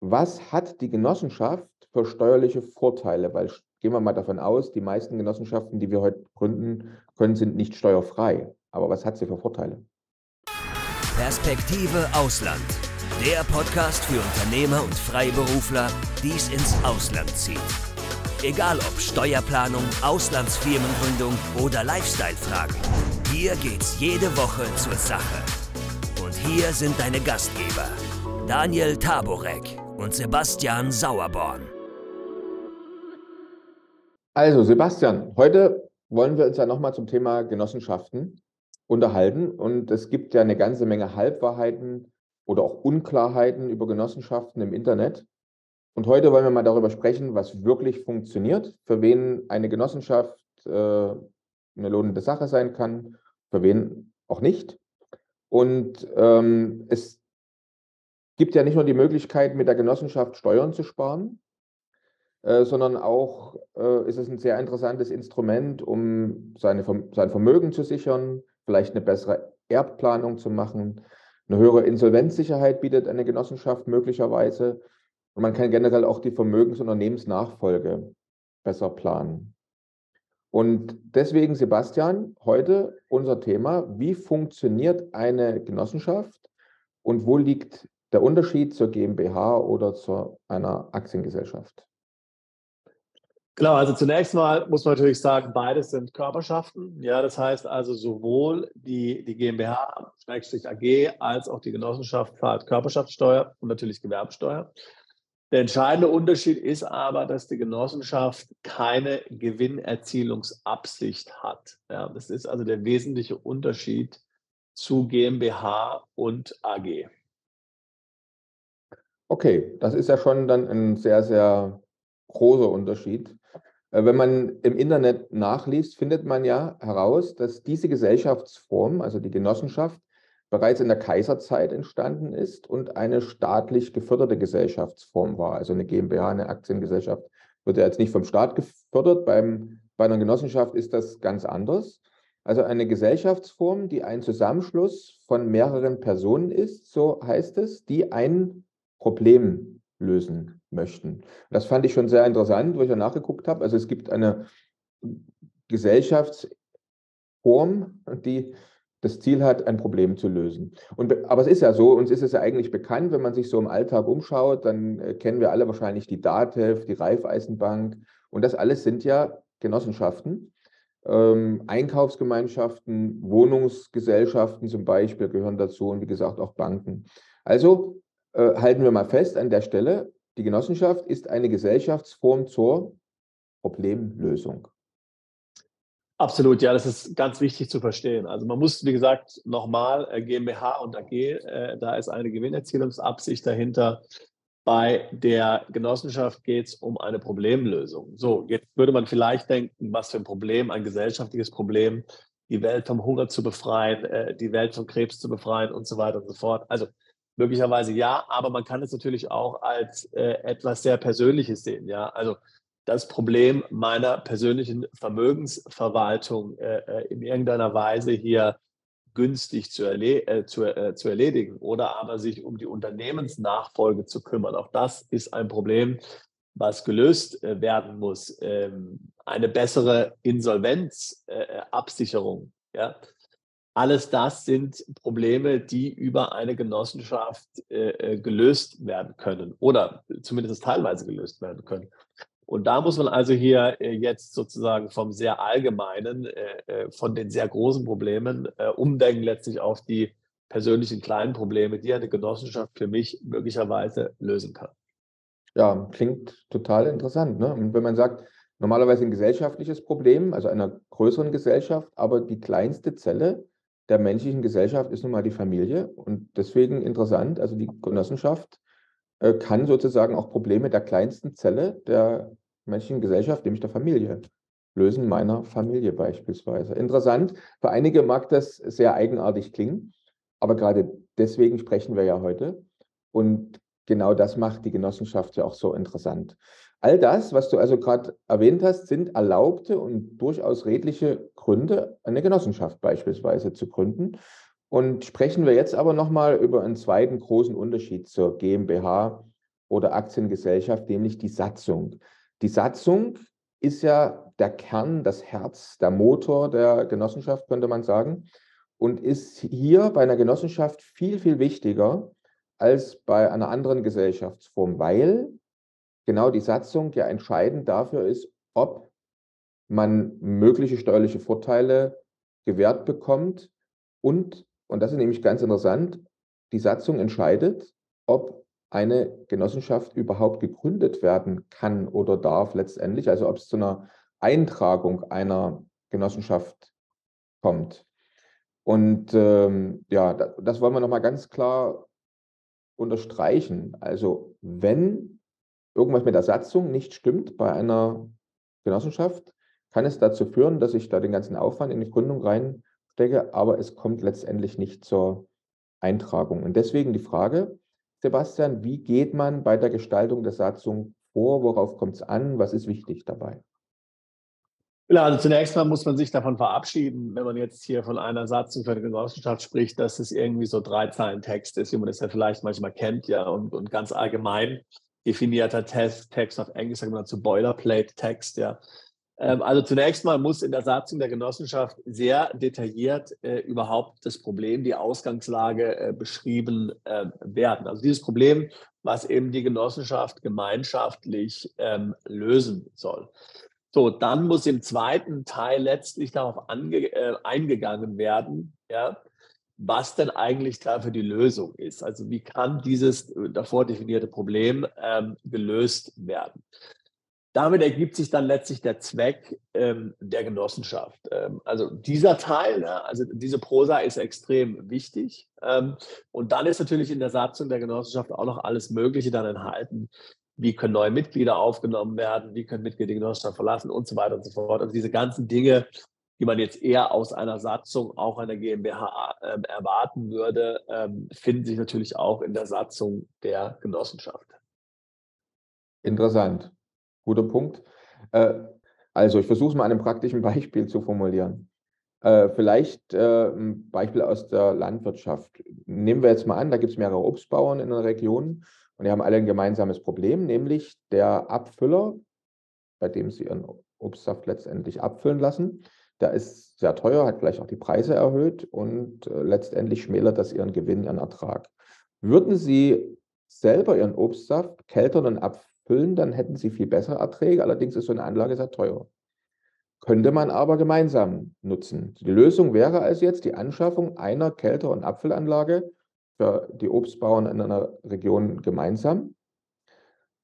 was hat die Genossenschaft für steuerliche Vorteile? Weil gehen wir mal davon aus, die meisten Genossenschaften, die wir heute gründen können, sind nicht steuerfrei. Aber was hat sie für Vorteile? Perspektive Ausland. Der Podcast für Unternehmer und Freiberufler, die es ins Ausland zieht. Egal ob Steuerplanung, Auslandsfirmengründung oder Lifestyle-Fragen. Hier geht's jede Woche zur Sache. Und hier sind deine Gastgeber, Daniel Taborek und Sebastian Sauerborn. Also Sebastian, heute wollen wir uns ja nochmal zum Thema Genossenschaften unterhalten. Und es gibt ja eine ganze Menge Halbwahrheiten oder auch Unklarheiten über Genossenschaften im Internet. Und heute wollen wir mal darüber sprechen, was wirklich funktioniert, für wen eine Genossenschaft äh, eine lohnende Sache sein kann, für wen auch nicht. Und ähm, es gibt ja nicht nur die Möglichkeit, mit der Genossenschaft Steuern zu sparen, äh, sondern auch äh, ist es ein sehr interessantes Instrument, um seine, sein Vermögen zu sichern, vielleicht eine bessere Erbplanung zu machen. Eine höhere Insolvenzsicherheit bietet eine Genossenschaft möglicherweise. Und man kann generell auch die Vermögens- und Unternehmensnachfolge besser planen. Und deswegen, Sebastian, heute unser Thema, wie funktioniert eine Genossenschaft und wo liegt der Unterschied zur GmbH oder zu einer Aktiengesellschaft? Genau, also zunächst mal muss man natürlich sagen, beides sind Körperschaften. Ja, das heißt also sowohl die, die GmbH, AG, als auch die Genossenschaft zahlt Körperschaftssteuer und natürlich Gewerbesteuer. Der entscheidende Unterschied ist aber, dass die Genossenschaft keine Gewinnerzielungsabsicht hat. Ja, das ist also der wesentliche Unterschied zu GmbH und AG. Okay, das ist ja schon dann ein sehr, sehr großer Unterschied. Äh, wenn man im Internet nachliest, findet man ja heraus, dass diese Gesellschaftsform, also die Genossenschaft, bereits in der Kaiserzeit entstanden ist und eine staatlich geförderte Gesellschaftsform war. Also eine GmbH, eine Aktiengesellschaft wird ja jetzt nicht vom Staat gefördert. Beim, bei einer Genossenschaft ist das ganz anders. Also eine Gesellschaftsform, die ein Zusammenschluss von mehreren Personen ist, so heißt es, die ein Problem lösen möchten. Das fand ich schon sehr interessant, wo ich ja nachgeguckt habe. Also es gibt eine Gesellschaftsform, die das Ziel hat, ein Problem zu lösen. Und, aber es ist ja so, uns ist es ja eigentlich bekannt, wenn man sich so im Alltag umschaut, dann äh, kennen wir alle wahrscheinlich die DATEV, die Raiffeisenbank und das alles sind ja Genossenschaften. Ähm, Einkaufsgemeinschaften, Wohnungsgesellschaften zum Beispiel gehören dazu und wie gesagt auch Banken. Also äh, halten wir mal fest an der Stelle, die Genossenschaft ist eine Gesellschaftsform zur Problemlösung. Absolut, ja, das ist ganz wichtig zu verstehen. Also man muss, wie gesagt, nochmal äh, GmbH und AG, äh, da ist eine Gewinnerzielungsabsicht dahinter. Bei der Genossenschaft geht es um eine Problemlösung. So, jetzt würde man vielleicht denken, was für ein Problem, ein gesellschaftliches Problem, die Welt vom Hunger zu befreien, äh, die Welt vom Krebs zu befreien und so weiter und so fort. Also Möglicherweise ja, aber man kann es natürlich auch als äh, etwas sehr Persönliches sehen. Ja, also das Problem meiner persönlichen Vermögensverwaltung äh, äh in irgendeiner Weise hier günstig zu, erle äh, zu, äh, zu, erledigen oder aber sich um die Unternehmensnachfolge zu kümmern. Auch das ist ein Problem, was gelöst äh, werden muss. Ähm, eine bessere Insolvenzabsicherung. ja, alles das sind Probleme, die über eine Genossenschaft äh, äh, gelöst werden können oder zumindest teilweise gelöst werden können. Und da muss man also hier äh, jetzt sozusagen vom sehr allgemeinen, äh, von den sehr großen Problemen umdenken letztlich auf die persönlichen kleinen Probleme, die eine Genossenschaft für mich möglicherweise lösen kann. Ja, klingt total interessant. Ne? Und wenn man sagt, normalerweise ein gesellschaftliches Problem, also einer größeren Gesellschaft, aber die kleinste Zelle der menschlichen Gesellschaft ist nun mal die Familie und deswegen interessant, also die Genossenschaft äh, kann sozusagen auch Probleme der kleinsten Zelle der menschlichen Gesellschaft, nämlich der Familie, lösen, meiner Familie beispielsweise. Interessant, für einige mag das sehr eigenartig klingen, aber gerade deswegen sprechen wir ja heute und genau das macht die Genossenschaft ja auch so interessant. All das, was du also gerade erwähnt hast, sind erlaubte und durchaus redliche Gründe, eine Genossenschaft beispielsweise zu gründen. Und sprechen wir jetzt aber nochmal über einen zweiten großen Unterschied zur GmbH oder Aktiengesellschaft, nämlich die Satzung. Die Satzung ist ja der Kern, das Herz, der Motor der Genossenschaft, könnte man sagen, und ist hier bei einer Genossenschaft viel, viel wichtiger als bei einer anderen Gesellschaftsform, weil genau die Satzung ja entscheidend dafür ist, ob man mögliche steuerliche Vorteile gewährt bekommt und, und das ist nämlich ganz interessant, die Satzung entscheidet, ob eine Genossenschaft überhaupt gegründet werden kann oder darf letztendlich, also ob es zu einer Eintragung einer Genossenschaft kommt. Und ähm, ja, das, das wollen wir nochmal ganz klar unterstreichen. Also wenn irgendwas mit der Satzung nicht stimmt bei einer Genossenschaft, kann es dazu führen, dass ich da den ganzen Aufwand in die Gründung reinstecke, aber es kommt letztendlich nicht zur Eintragung. Und deswegen die Frage, Sebastian, wie geht man bei der Gestaltung der Satzung vor? Worauf kommt es an? Was ist wichtig dabei? Ja, also zunächst mal muss man sich davon verabschieden, wenn man jetzt hier von einer Satzung für eine Genossenschaft spricht, dass es irgendwie so drei Zeilen Text ist, wie man das ja vielleicht manchmal kennt, ja, und, und ganz allgemein definierter Text, Text auf Englisch sagt man dazu Boilerplate Text, ja. Ähm, also zunächst mal muss in der Satzung der Genossenschaft sehr detailliert äh, überhaupt das Problem, die Ausgangslage äh, beschrieben äh, werden. Also dieses Problem, was eben die Genossenschaft gemeinschaftlich ähm, lösen soll. So, dann muss im zweiten Teil letztlich darauf ange, äh, eingegangen werden, ja, was denn eigentlich dafür die Lösung ist. Also wie kann dieses äh, davor definierte Problem ähm, gelöst werden. Damit ergibt sich dann letztlich der Zweck ähm, der Genossenschaft. Ähm, also dieser Teil, ne, also diese Prosa ist extrem wichtig. Ähm, und dann ist natürlich in der Satzung der Genossenschaft auch noch alles Mögliche dann enthalten, wie können neue Mitglieder aufgenommen werden, wie können Mitglieder die Genossenschaft verlassen und so weiter und so fort. Also diese ganzen Dinge, die man jetzt eher aus einer Satzung, auch einer GmbH ähm, erwarten würde, ähm, finden sich natürlich auch in der Satzung der Genossenschaft. Interessant. Guter Punkt. Äh, also ich versuche es mal an einem praktischen Beispiel zu formulieren. Äh, vielleicht äh, ein Beispiel aus der Landwirtschaft. Nehmen wir jetzt mal an, da gibt es mehrere Obstbauern in einer Region und die haben alle ein gemeinsames Problem, nämlich der Abfüller, bei dem sie ihren Obstsaft letztendlich abfüllen lassen, der ist sehr teuer, hat gleich auch die Preise erhöht und äh, letztendlich schmälert das ihren Gewinn, ihren Ertrag. Würden Sie selber Ihren Obstsaft keltern und abfüllen, dann hätten Sie viel bessere Erträge. Allerdings ist so eine Anlage sehr teuer. Könnte man aber gemeinsam nutzen. Die Lösung wäre also jetzt die Anschaffung einer Kelter- und Abfüllanlage für die Obstbauern in einer Region gemeinsam.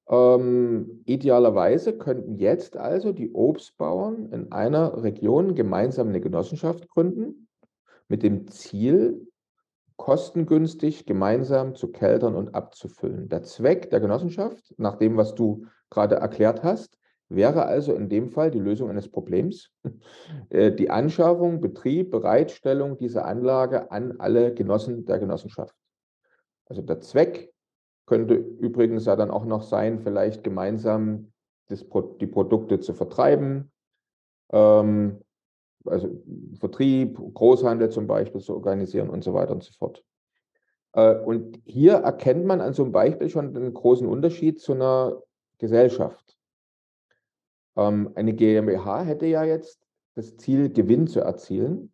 Ähm, idealerweise könnten jetzt also die Obstbauern in einer Region gemeinsam eine Genossenschaft gründen, mit dem Ziel, kostengünstig gemeinsam zu keltern und abzufüllen. Der Zweck der Genossenschaft, nach dem, was du gerade erklärt hast, wäre also in dem Fall die Lösung eines Problems, äh, die Anschaffung, Betrieb, Bereitstellung dieser Anlage an alle Genossen der Genossenschaft. Also der Zweck könnte übrigens ja dann auch noch sein, vielleicht gemeinsam das, die Produkte zu vertreiben, ähm, also Vertrieb, Großhandel zum Beispiel zu organisieren und so weiter und so fort. Äh, und hier erkennt man an so einem Beispiel schon den großen Unterschied zu einer Gesellschaft. Ähm, eine GmbH hätte ja jetzt das Ziel, Gewinn zu erzielen.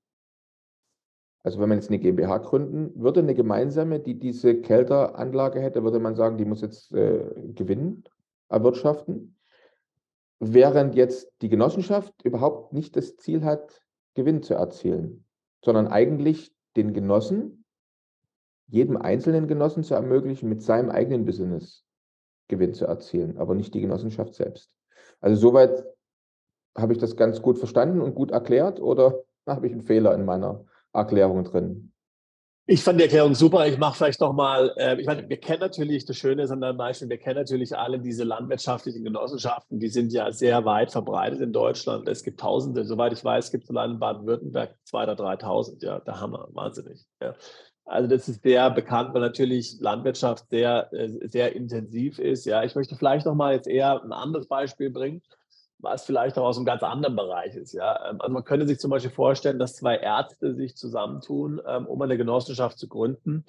Also wenn man jetzt eine GmbH gründen würde, eine gemeinsame, die diese Kälteranlage hätte, würde man sagen, die muss jetzt äh, Gewinn erwirtschaften. Während jetzt die Genossenschaft überhaupt nicht das Ziel hat, Gewinn zu erzielen, sondern eigentlich den Genossen, jedem einzelnen Genossen zu ermöglichen, mit seinem eigenen Business Gewinn zu erzielen, aber nicht die Genossenschaft selbst. Also soweit habe ich das ganz gut verstanden und gut erklärt oder habe ich einen Fehler in meiner Erklärung drin. Ich fand die Erklärung super. Ich mache vielleicht nochmal, äh, ich meine, wir kennen natürlich, das Schöne ist an deinem Beispiel, wir kennen natürlich alle diese landwirtschaftlichen Genossenschaften, die sind ja sehr weit verbreitet in Deutschland. Es gibt Tausende, soweit ich weiß, gibt es allein in Baden-Württemberg 2.000 oder 3.000. Ja, der Hammer, wahnsinnig. Ja. Also das ist sehr bekannt, weil natürlich Landwirtschaft sehr, äh, sehr intensiv ist. Ja, ich möchte vielleicht nochmal jetzt eher ein anderes Beispiel bringen was vielleicht auch aus einem ganz anderen Bereich ist. Ja? Ähm, also man könnte sich zum Beispiel vorstellen, dass zwei Ärzte sich zusammentun, ähm, um eine Genossenschaft zu gründen.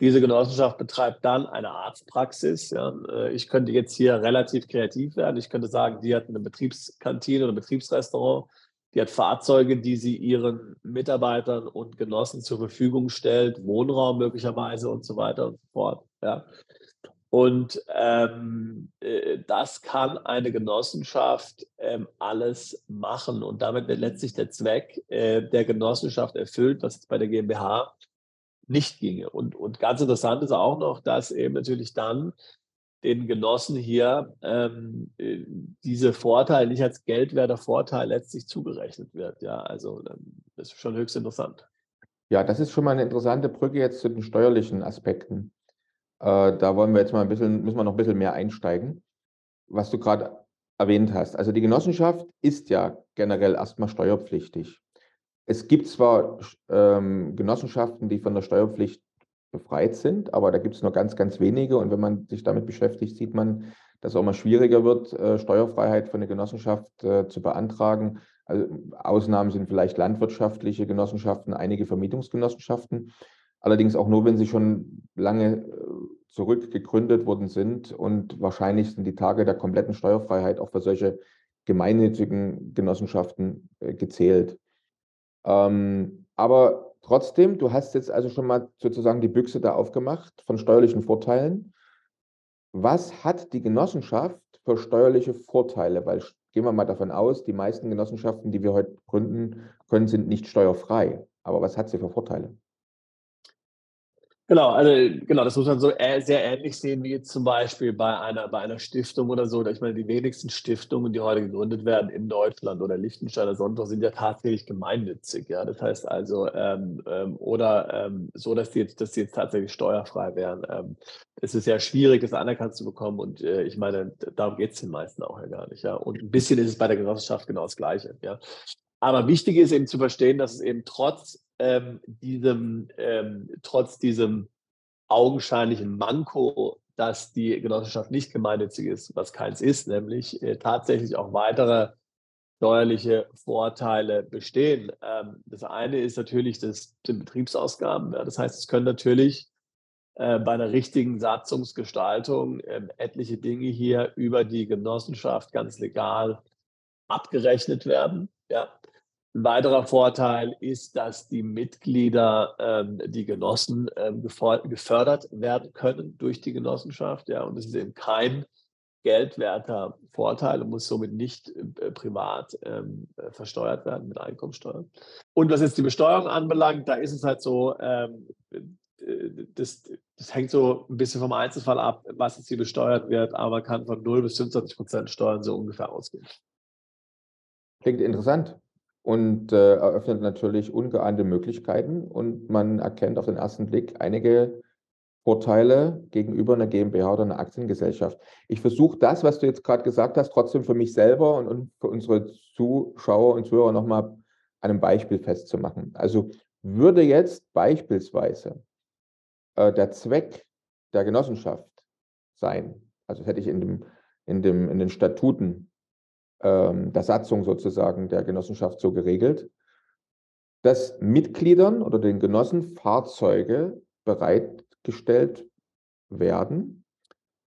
Diese Genossenschaft betreibt dann eine Arztpraxis. Ja. Äh, ich könnte jetzt hier relativ kreativ werden. Ich könnte sagen, die hat eine Betriebskantine oder ein Betriebsrestaurant. Die hat Fahrzeuge, die sie ihren Mitarbeitern und Genossen zur Verfügung stellt, Wohnraum möglicherweise und so weiter und so fort. Ja. Und ähm, äh, das kann eine Genossenschaft ähm, alles machen und damit wird letztlich der Zweck äh, der Genossenschaft erfüllt, was jetzt bei der GmbH nicht ginge. Und, und ganz interessant ist auch noch, dass eben natürlich dann den Genossen hier ähm, äh, diese Vorteile nicht als geldwerter Vorteil letztlich zugerechnet wird. Ja, also das ist schon höchst interessant. Ja, das ist schon mal eine interessante Brücke jetzt zu den steuerlichen Aspekten. Äh, da wollen wir jetzt mal ein bisschen, müssen wir noch ein bisschen mehr einsteigen, was du gerade erwähnt hast. Also die Genossenschaft ist ja generell erstmal steuerpflichtig. Es gibt zwar ähm, Genossenschaften, die von der Steuerpflicht befreit sind, aber da gibt es nur ganz, ganz wenige. Und wenn man sich damit beschäftigt, sieht man, dass es auch mal schwieriger wird, äh, Steuerfreiheit für eine Genossenschaft äh, zu beantragen. Also, Ausnahmen sind vielleicht landwirtschaftliche Genossenschaften, einige Vermietungsgenossenschaften. Allerdings auch nur, wenn sie schon lange äh, zurück gegründet worden sind. Und wahrscheinlich sind die Tage der kompletten Steuerfreiheit auch für solche gemeinnützigen Genossenschaften äh, gezählt. Ähm, aber trotzdem, du hast jetzt also schon mal sozusagen die Büchse da aufgemacht von steuerlichen Vorteilen. Was hat die Genossenschaft für steuerliche Vorteile? Weil gehen wir mal davon aus, die meisten Genossenschaften, die wir heute gründen können, sind nicht steuerfrei. Aber was hat sie für Vorteile? Genau, also genau, das muss man so sehr ähnlich sehen wie jetzt zum Beispiel bei einer, bei einer Stiftung oder so. Ich meine, die wenigsten Stiftungen, die heute gegründet werden in Deutschland oder Liechtenstein oder sonst sind ja tatsächlich gemeinnützig. Ja, das heißt also, ähm, ähm, oder ähm, so, dass die, jetzt, dass die jetzt tatsächlich steuerfrei wären. Ähm, es ist ja schwierig, das anerkannt zu bekommen und äh, ich meine, darum geht es den meisten auch ja gar nicht. Ja, und ein bisschen ist es bei der Genossenschaft genau das Gleiche. Ja. Aber wichtig ist eben zu verstehen, dass es eben trotz ähm, diesem, ähm, trotz diesem augenscheinlichen Manko, dass die Genossenschaft nicht gemeinnützig ist, was keins ist, nämlich äh, tatsächlich auch weitere steuerliche Vorteile bestehen. Ähm, das eine ist natürlich das, die Betriebsausgaben. Ja, das heißt, es können natürlich äh, bei einer richtigen Satzungsgestaltung äh, etliche Dinge hier über die Genossenschaft ganz legal abgerechnet werden. Ja. Ein weiterer Vorteil ist, dass die Mitglieder, ähm, die Genossen, ähm, gefördert werden können durch die Genossenschaft. Ja, und es ist eben kein geldwerter Vorteil und muss somit nicht äh, privat ähm, versteuert werden mit Einkommensteuer. Und was jetzt die Besteuerung anbelangt, da ist es halt so, ähm, äh, das, das, hängt so ein bisschen vom Einzelfall ab, was jetzt hier besteuert wird, aber kann von 0 bis 25 Prozent Steuern so ungefähr ausgehen. Klingt interessant und äh, eröffnet natürlich ungeahnte Möglichkeiten und man erkennt auf den ersten Blick einige Vorteile gegenüber einer GmbH oder einer Aktiengesellschaft. Ich versuche das, was du jetzt gerade gesagt hast, trotzdem für mich selber und, und für unsere Zuschauer und Zuhörer nochmal an einem Beispiel festzumachen. Also würde jetzt beispielsweise äh, der Zweck der Genossenschaft sein, also hätte ich in, dem, in, dem, in den Statuten der Satzung sozusagen der Genossenschaft so geregelt, dass Mitgliedern oder den Genossen Fahrzeuge bereitgestellt werden,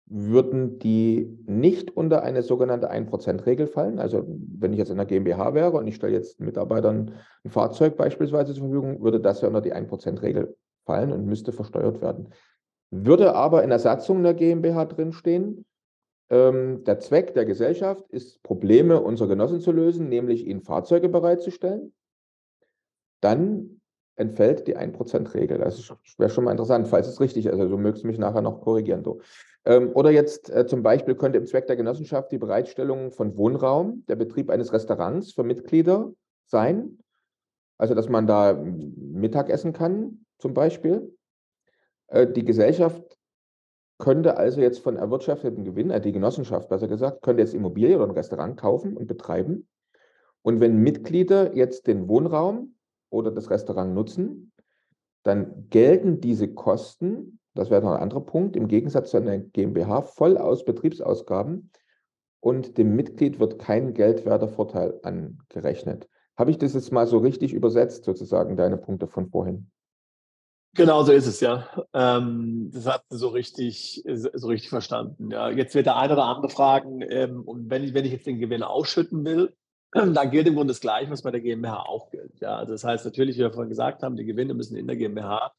würden die nicht unter eine sogenannte 1%-Regel fallen. Also wenn ich jetzt in einer GmbH wäre und ich stelle jetzt Mitarbeitern ein Fahrzeug beispielsweise zur Verfügung, würde das ja unter die 1%-Regel fallen und müsste versteuert werden. Würde aber in der Satzung der GmbH drinstehen, ähm, der Zweck der Gesellschaft ist, Probleme unserer Genossen zu lösen, nämlich ihnen Fahrzeuge bereitzustellen. Dann entfällt die 1%-Regel. Das wäre schon mal interessant, falls es richtig ist. Also du mögst mich nachher noch korrigieren. Du. Ähm, oder jetzt äh, zum Beispiel könnte im Zweck der Genossenschaft die Bereitstellung von Wohnraum, der Betrieb eines Restaurants für Mitglieder sein. Also dass man da Mittag essen kann, zum Beispiel. Äh, die Gesellschaft könnte also jetzt von erwirtschafteten Gewinn, äh, die Genossenschaft besser gesagt, könnte jetzt Immobilie oder ein Restaurant kaufen und betreiben. Und wenn Mitglieder jetzt den Wohnraum oder das Restaurant nutzen, dann gelten diese Kosten, das wäre noch ein anderer Punkt, im Gegensatz zu einer GmbH voll aus Betriebsausgaben und dem Mitglied wird kein geldwerter Vorteil angerechnet. Habe ich das jetzt mal so richtig übersetzt, sozusagen, deine Punkte von vorhin? Genau so ist es, ja. Ähm, das hat so richtig, so richtig verstanden. Ja. Jetzt wird der eine oder andere fragen, ähm, und wenn ich, wenn ich jetzt den Gewinn ausschütten will, dann gilt im Grunde das Gleiche, was bei der GmbH auch gilt. Ja. Also das heißt natürlich, wie wir vorhin gesagt haben, die Gewinne müssen in der GmbH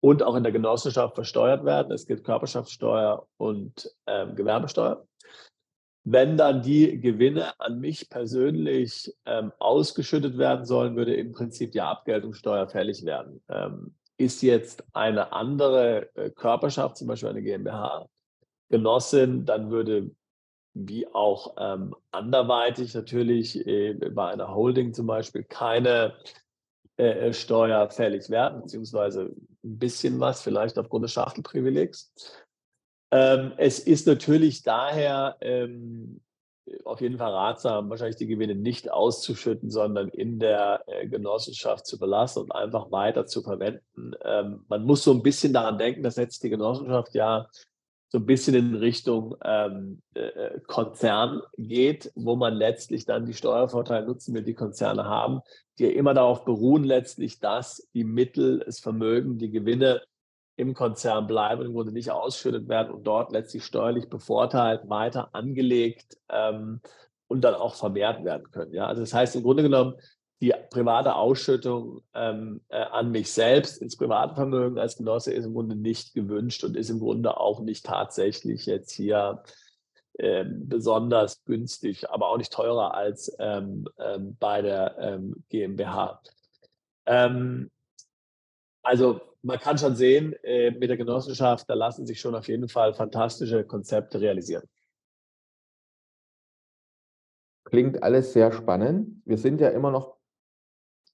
und auch in der Genossenschaft versteuert werden. Es gilt Körperschaftssteuer und ähm, Gewerbesteuer. Wenn dann die Gewinne an mich persönlich ähm, ausgeschüttet werden sollen, würde im Prinzip die Abgeltungssteuer fällig werden. Ähm, ist jetzt eine andere äh, Körperschaft, zum Beispiel eine GmbH, Genossin, dann würde wie auch ähm, anderweitig natürlich äh, bei einer Holding zum Beispiel keine äh, äh, Steuer fällig werden, beziehungsweise ein bisschen was, vielleicht aufgrund des Schachtelprivilegs. Ähm, es ist natürlich daher ähm, auf jeden Fall ratsam, wahrscheinlich die Gewinne nicht auszuschütten, sondern in der äh, Genossenschaft zu belassen und einfach weiter zu verwenden. Ähm, man muss so ein bisschen daran denken, dass jetzt die Genossenschaft ja so ein bisschen in Richtung ähm, äh, Konzern geht, wo man letztlich dann die Steuervorteile nutzen will, die Konzerne haben, die ja immer darauf beruhen letztlich, dass die Mittel, das Vermögen, die Gewinne im Konzern bleiben und im Grunde nicht ausschüttet werden und dort letztlich steuerlich bevorteilt weiter angelegt ähm, und dann auch vermehrt werden können. Ja? Also das heißt im Grunde genommen, die private Ausschüttung ähm, äh, an mich selbst ins private Vermögen als Genosse ist im Grunde nicht gewünscht und ist im Grunde auch nicht tatsächlich jetzt hier ähm, besonders günstig, aber auch nicht teurer als ähm, ähm bei der ähm, GmbH. Also man kann schon sehen, äh, mit der Genossenschaft, da lassen sich schon auf jeden Fall fantastische Konzepte realisieren. Klingt alles sehr spannend. Wir sind ja immer noch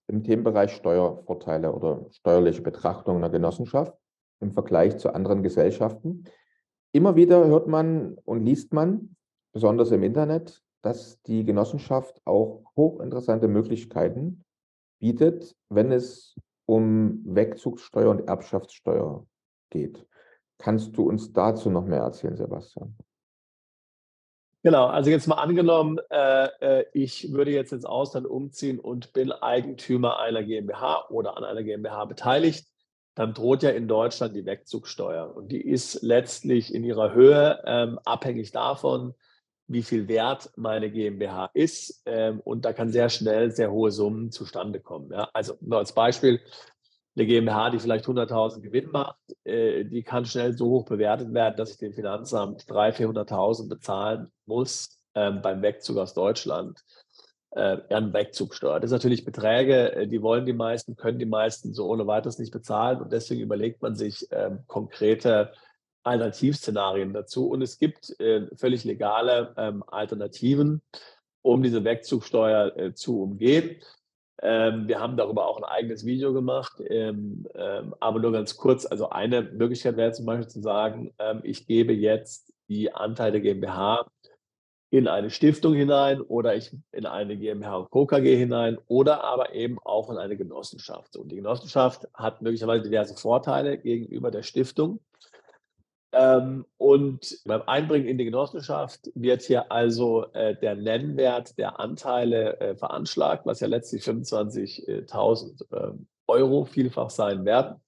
im Themenbereich Steuervorteile oder steuerliche Betrachtung einer Genossenschaft im Vergleich zu anderen Gesellschaften. Immer wieder hört man und liest man, besonders im Internet, dass die Genossenschaft auch hochinteressante Möglichkeiten bietet, wenn es um Wegzugssteuer und Erbschaftssteuer geht. Kannst du uns dazu noch mehr erzählen, Sebastian? Genau, also jetzt mal angenommen, äh, äh, ich würde jetzt ins Ausland umziehen und bin Eigentümer einer GmbH oder an einer GmbH beteiligt, dann droht ja in Deutschland die Wegzugsteuer. Und die ist letztlich in ihrer Höhe ähm, abhängig davon, wie viel wert meine GmbH ist. Ähm, und da kann sehr schnell sehr hohe Summen zustande kommen. Ja? Also nur als Beispiel, eine GmbH, die vielleicht 100.000 Gewinn macht, äh, die kann schnell so hoch bewertet werden, dass ich dem Finanzamt 300.000, 400.000 bezahlen muss ähm, beim Wegzug aus Deutschland äh, an Wegzugsteuer. Das sind natürlich Beträge, äh, die wollen die meisten, können die meisten so ohne weiteres nicht bezahlen und deswegen überlegt man sich ähm, konkrete Alternativszenarien dazu. Und es gibt äh, völlig legale ähm, Alternativen, um diese Wegzugsteuer äh, zu umgehen. Ähm, wir haben darüber auch ein eigenes Video gemacht, ähm, ähm, aber nur ganz kurz. Also eine Möglichkeit wäre zum Beispiel zu sagen, ähm, ich gebe jetzt die Anteile GmbH in eine Stiftung hinein oder ich in eine GmbH und Co. Hinein oder aber eben auch in eine Genossenschaft. Und die Genossenschaft hat möglicherweise diverse Vorteile gegenüber der Stiftung. Ähm, und beim Einbringen in die Genossenschaft wird hier also äh, der Nennwert der Anteile äh, veranschlagt, was ja letztlich 25.000 äh, Euro vielfach sein werden.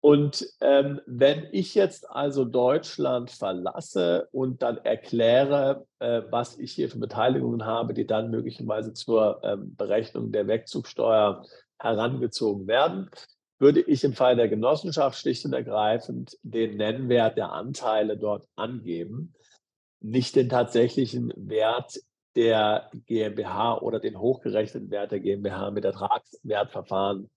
Und ähm, wenn ich jetzt also Deutschland verlasse und dann erkläre, äh, was ich hier für Beteiligungen habe, die dann möglicherweise zur ähm, Berechnung der Wegzugsteuer herangezogen werden, würde ich im Fall der Genossenschaft schlicht und ergreifend den Nennwert der Anteile dort angeben, nicht den tatsächlichen Wert der GmbH oder den hochgerechneten Wert der GmbH mit Ertragswertverfahren,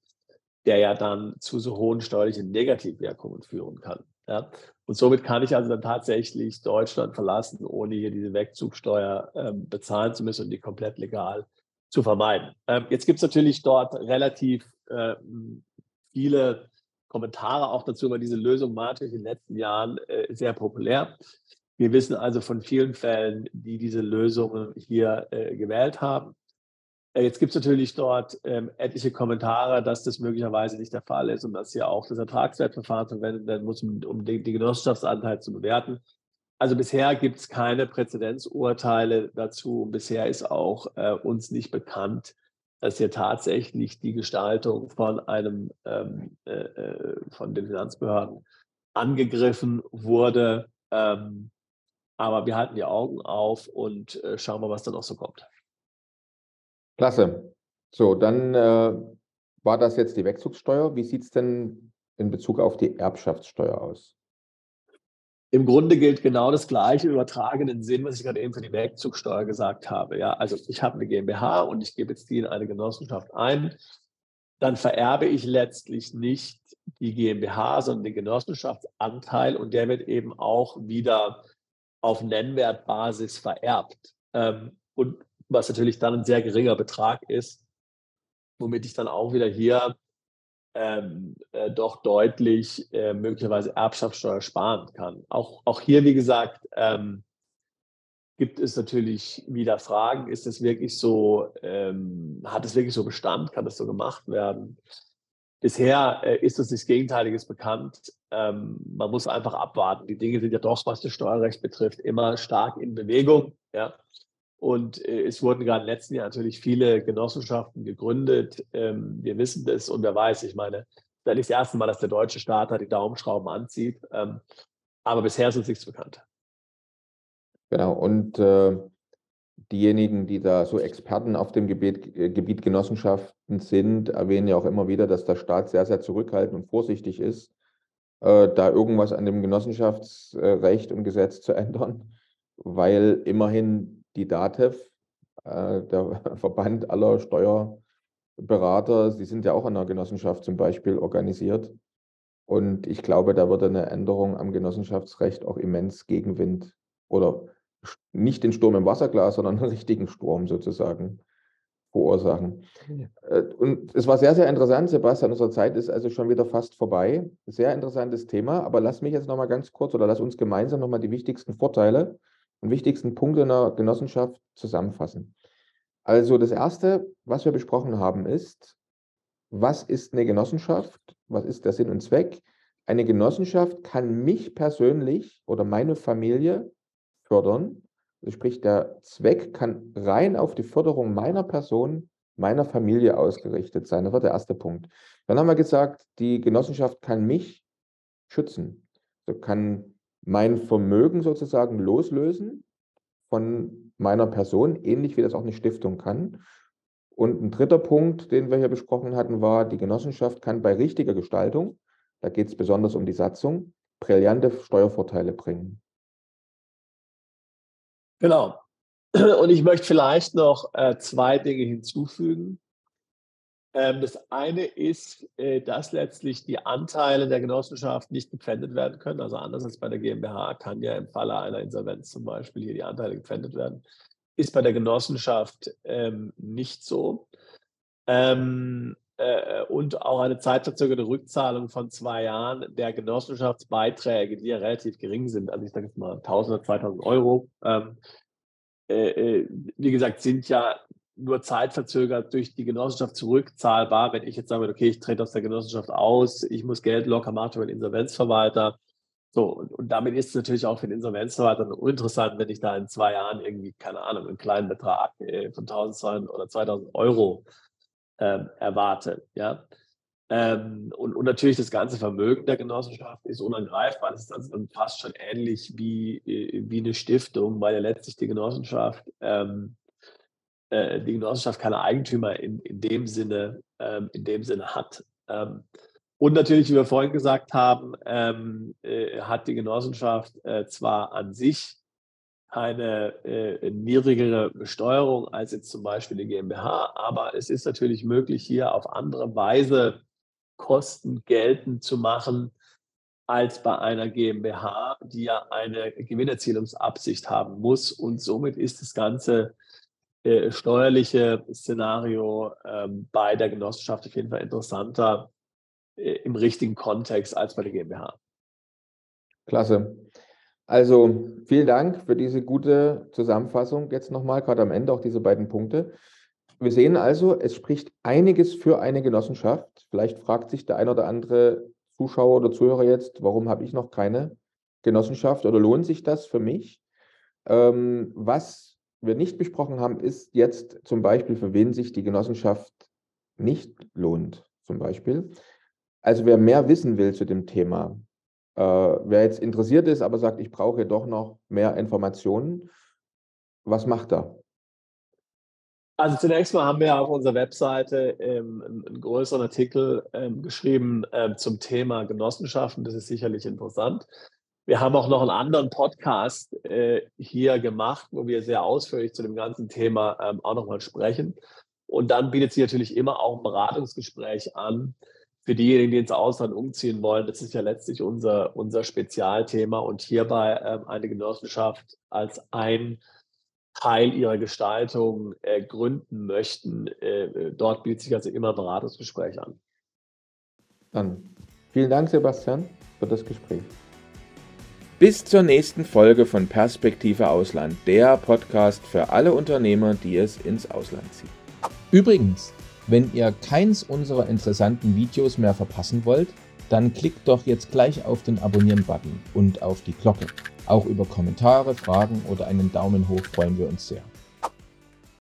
der ja dann zu so hohen steuerlichen Negativwirkungen führen kann. Ja? Und somit kann ich also dann tatsächlich Deutschland verlassen, ohne hier diese Wegzugsteuer äh, bezahlen zu müssen und die komplett legal zu vermeiden. Ähm, jetzt gibt es natürlich dort relativ äh, viele Kommentare auch dazu, aber diese Lösung war in den letzten Jahren äh, sehr populär. Wir wissen also von vielen Fällen, die diese Lösungen hier äh, gewählt haben. Äh, jetzt gibt es natürlich dort ähm, etliche Kommentare, dass das möglicherweise nicht der Fall ist und dass hier auch das Ertragswertverfahren verwendet werden muss, um, um den, die Genossenschaftsanteil zu bewerten. Also bisher gibt es keine Präzedenzurteile dazu bisher ist auch äh, uns nicht bekannt, dass hier tatsächlich die Gestaltung von einem, ähm, äh, äh, von den Finanzbehörden angegriffen wurde. Ähm, aber wir halten die Augen auf und äh, schauen mal, was dann auch so kommt. Klasse. So, dann äh, war das jetzt die Wegzugssteuer. Wie sieht es denn in Bezug auf die Erbschaftssteuer aus? Im Grunde gilt genau das Gleiche im übertragenen Sinn, was ich gerade eben für die Wegzugsteuer gesagt habe. Ja, also ich habe eine GmbH und ich gebe jetzt die in eine Genossenschaft ein. Dann vererbe ich letztlich nicht die GmbH, sondern den Genossenschaftsanteil und der wird eben auch wieder auf Nennwertbasis vererbt. Ähm, und was natürlich dann ein sehr geringer Betrag ist, womit ich dann auch wieder hier ähm, äh, doch deutlich äh, möglicherweise Erbschaftssteuer sparen kann. Auch, auch hier, wie gesagt, ähm, gibt es natürlich wieder Fragen, ist es wirklich so, ähm, hat es wirklich so Bestand, kann das so gemacht werden? Bisher äh, ist uns nichts Gegenteiliges bekannt. Ähm, man muss einfach abwarten. Die Dinge sind ja doch, was das Steuerrecht betrifft, immer stark in Bewegung. Ja? Und äh, es wurden gerade im letzten Jahr natürlich viele Genossenschaften gegründet. Ähm, wir wissen das und wer weiß, ich meine, das ist das erste Mal, dass der deutsche Staat da die Daumenschrauben anzieht. Ähm, aber bisher ist uns nichts bekannt. Genau, und äh, diejenigen, die da so Experten auf dem Gebiet, äh, Gebiet Genossenschaften sind, erwähnen ja auch immer wieder, dass der Staat sehr, sehr zurückhaltend und vorsichtig ist, äh, da irgendwas an dem Genossenschaftsrecht und Gesetz zu ändern, weil immerhin die DATEV, äh, der Verband aller Steuerberater, sie sind ja auch an der Genossenschaft zum Beispiel organisiert. Und ich glaube, da würde eine Änderung am Genossenschaftsrecht auch immens Gegenwind oder nicht den Sturm im Wasserglas, sondern einen richtigen Sturm sozusagen verursachen. Äh, und es war sehr, sehr interessant, Sebastian. Unsere Zeit ist also schon wieder fast vorbei. Sehr interessantes Thema. Aber lass mich jetzt nochmal ganz kurz oder lass uns gemeinsam nochmal die wichtigsten Vorteile und wichtigsten Punkte einer Genossenschaft zusammenfassen. Also das Erste, was wir besprochen haben, ist, was ist eine Genossenschaft? Was ist der Sinn und Zweck? Eine Genossenschaft kann mich persönlich oder meine Familie fördern. Also sprich, der Zweck kann rein auf die Förderung meiner Person, meiner Familie ausgerichtet sein. Das war der erste Punkt. Dann haben wir gesagt, die Genossenschaft kann mich schützen. So kann mein Vermögen sozusagen loslösen von meiner Person, ähnlich wie das auch eine Stiftung kann. Und ein dritter Punkt, den wir hier besprochen hatten, war, die Genossenschaft kann bei richtiger Gestaltung, da geht es besonders um die Satzung, brillante Steuervorteile bringen. Genau. Und ich möchte vielleicht noch äh, zwei Dinge hinzufügen. Ähm, das eine ist, äh, dass letztlich die Anteile der Genossenschaft nicht gepfändet werden können. Also anders als bei der GmbH kann ja im Falle einer Insolvenz zum Beispiel hier die Anteile gepfändet werden. Ist bei der Genossenschaft ähm, nicht so. Ähm, äh, und auch eine zeitverzögerte Rückzahlung von zwei Jahren der Genossenschaftsbeiträge, die ja relativ gering sind, also ich sage jetzt mal 1000 oder 2000 Euro, ähm, äh, äh, wie gesagt, sind ja nur zeitverzögert durch die Genossenschaft zurückzahlbar. Wenn ich jetzt sage, okay, ich trete aus der Genossenschaft aus, ich muss Geld locker machen für den Insolvenzverwalter. So, und, und damit ist es natürlich auch für den Insolvenzverwalter uninteressant, wenn ich da in zwei Jahren irgendwie, keine Ahnung, einen kleinen Betrag äh, von 1200 oder 2000 Euro ähm, erwarte. Ja. Ähm, und, und, natürlich das ganze Vermögen der Genossenschaft ist unangreifbar. Das ist also fast schon ähnlich wie, äh, wie eine Stiftung, weil ja letztlich die Genossenschaft ähm, äh, die Genossenschaft keine Eigentümer in, in, dem, Sinne, ähm, in dem Sinne hat. Ähm, und natürlich, wie wir vorhin gesagt haben, ähm, äh, hat die Genossenschaft äh, zwar an sich eine äh, niedrigere Besteuerung als jetzt zum Beispiel die GmbH, aber es ist natürlich möglich, hier auf andere Weise Kosten geltend zu machen als bei einer GmbH, die ja eine Gewinnerzielungsabsicht haben muss. Und somit ist das Ganze äh, steuerliche Szenario ähm, bei der Genossenschaft auf jeden Fall interessanter äh, im richtigen Kontext als bei der GmbH. Klasse. Also vielen Dank für diese gute Zusammenfassung. Jetzt nochmal, gerade am Ende auch diese beiden Punkte. Wir sehen also, es spricht einiges für eine Genossenschaft. Vielleicht fragt sich der ein oder andere Zuschauer oder Zuhörer jetzt, warum habe ich noch keine Genossenschaft oder lohnt sich das für mich? Ähm, was wir nicht besprochen haben, ist jetzt zum Beispiel, für wen sich die Genossenschaft nicht lohnt, zum Beispiel. Also wer mehr wissen will zu dem Thema, äh, wer jetzt interessiert ist, aber sagt, ich brauche doch noch mehr Informationen, was macht er? Also zunächst mal haben wir auf unserer Webseite ähm, einen größeren Artikel ähm, geschrieben ähm, zum Thema Genossenschaften. Das ist sicherlich interessant. Wir haben auch noch einen anderen Podcast äh, hier gemacht, wo wir sehr ausführlich zu dem ganzen Thema ähm, auch nochmal sprechen. Und dann bietet sich natürlich immer auch ein Beratungsgespräch an für diejenigen, die ins Ausland umziehen wollen. Das ist ja letztlich unser, unser Spezialthema und hierbei ähm, eine Genossenschaft als ein Teil ihrer Gestaltung äh, gründen möchten. Äh, dort bietet sich also immer ein Beratungsgespräch an. Dann vielen Dank, Sebastian, für das Gespräch. Bis zur nächsten Folge von Perspektive Ausland, der Podcast für alle Unternehmer, die es ins Ausland ziehen. Übrigens, wenn ihr keins unserer interessanten Videos mehr verpassen wollt, dann klickt doch jetzt gleich auf den Abonnieren-Button und auf die Glocke. Auch über Kommentare, Fragen oder einen Daumen hoch freuen wir uns sehr.